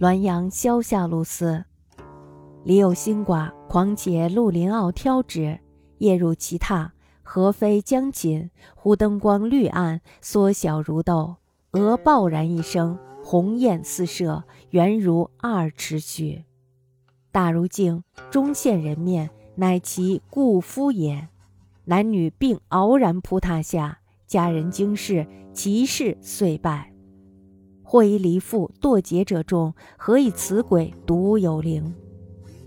滦阳萧下路司。里有新寡，狂且陆林傲挑之，夜入其榻，何飞将寝，忽灯光绿暗，缩小如豆，额爆然一声，红焰四射，圆如二尺许，大如镜，中现人面，乃其故夫也。男女并傲然扑榻下，家人惊视，其事遂败。或疑离妇堕劫者众，何以此鬼独有灵？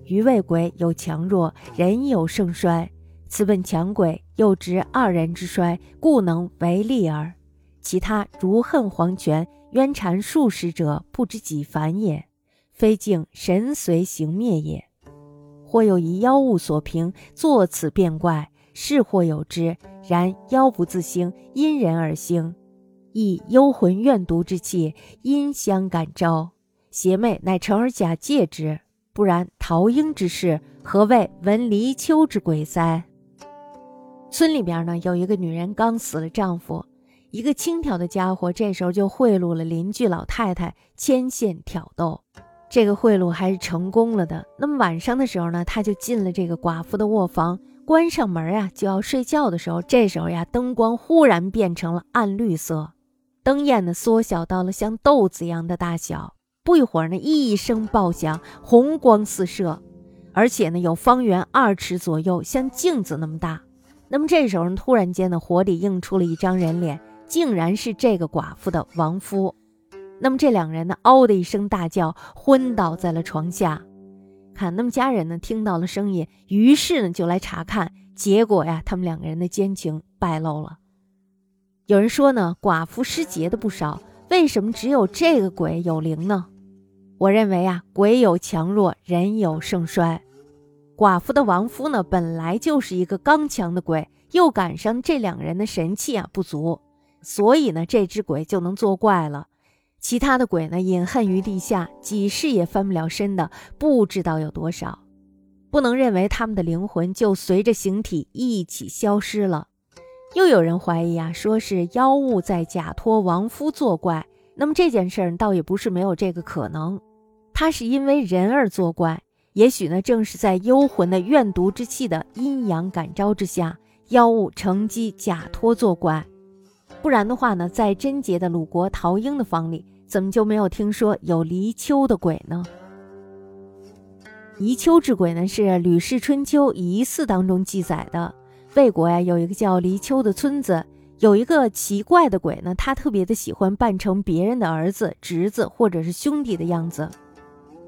余谓鬼有强弱，人有盛衰。此本强鬼，又值二人之衰，故能为利耳。其他如恨黄泉、冤缠数十者，不知几凡也，非敬神随行灭也。或有一妖物所凭，作此变怪，是或有之。然妖不自兴，因人而兴，亦幽魂怨毒之气，阴相感召。邪魅乃乘而假借之。不然，桃英之事，何谓闻离秋之鬼哉？村里边呢，有一个女人刚死了丈夫，一个轻佻的家伙这时候就贿赂了邻居老太太，牵线挑逗，这个贿赂还是成功了的。那么晚上的时候呢，他就进了这个寡妇的卧房，关上门啊，就要睡觉的时候，这时候呀，灯光忽然变成了暗绿色，灯焰呢缩小到了像豆子一样的大小。不一会儿呢，一声爆响，红光四射，而且呢有方圆二尺左右，像镜子那么大。那么这时候呢突然间呢，火里映出了一张人脸，竟然是这个寡妇的亡夫。那么这两人呢，嗷的一声大叫，昏倒在了床下。看，那么家人呢听到了声音，于是呢就来查看，结果呀，他们两个人的奸情败露了。有人说呢，寡妇失节的不少，为什么只有这个鬼有灵呢？我认为啊，鬼有强弱，人有盛衰。寡妇的亡夫呢，本来就是一个刚强的鬼，又赶上这两人的神气啊不足，所以呢，这只鬼就能作怪了。其他的鬼呢，隐恨于地下，几世也翻不了身的，不知道有多少。不能认为他们的灵魂就随着形体一起消失了。又有人怀疑啊，说是妖物在假托亡夫作怪。那么这件事儿倒也不是没有这个可能。他是因为人而作怪，也许呢，正是在幽魂的怨毒之气的阴阳感召之下，妖物乘机假托作怪。不然的话呢，在贞洁的鲁国陶英的房里，怎么就没有听说有离秋的鬼呢？离秋之鬼呢，是《吕氏春秋·仪四》当中记载的。魏国呀，有一个叫离秋的村子，有一个奇怪的鬼呢，他特别的喜欢扮成别人的儿子、侄子或者是兄弟的样子。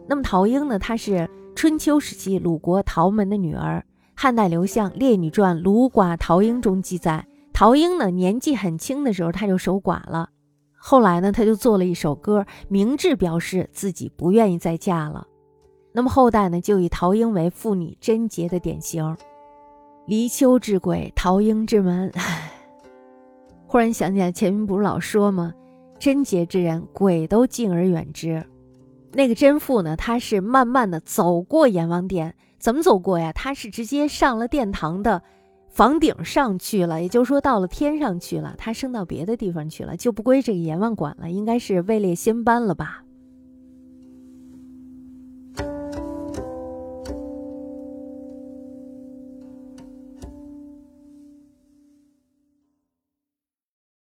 那么陶英呢？她是春秋时期鲁国陶门的女儿。汉代刘向《列女传·鲁寡陶英》中记载，陶英呢年纪很轻的时候，她就守寡了。后来呢，她就做了一首歌，明智表示自己不愿意再嫁了。那么后代呢，就以陶英为妇女贞洁的典型。离秋之鬼，陶英之门。忽然想起来，前面不是老说吗？贞洁之人，鬼都敬而远之。那个贞妇呢？她是慢慢的走过阎王殿，怎么走过呀？她是直接上了殿堂的房顶上去了，也就是说到了天上去了。她升到别的地方去了，就不归这个阎王管了，应该是位列仙班了吧？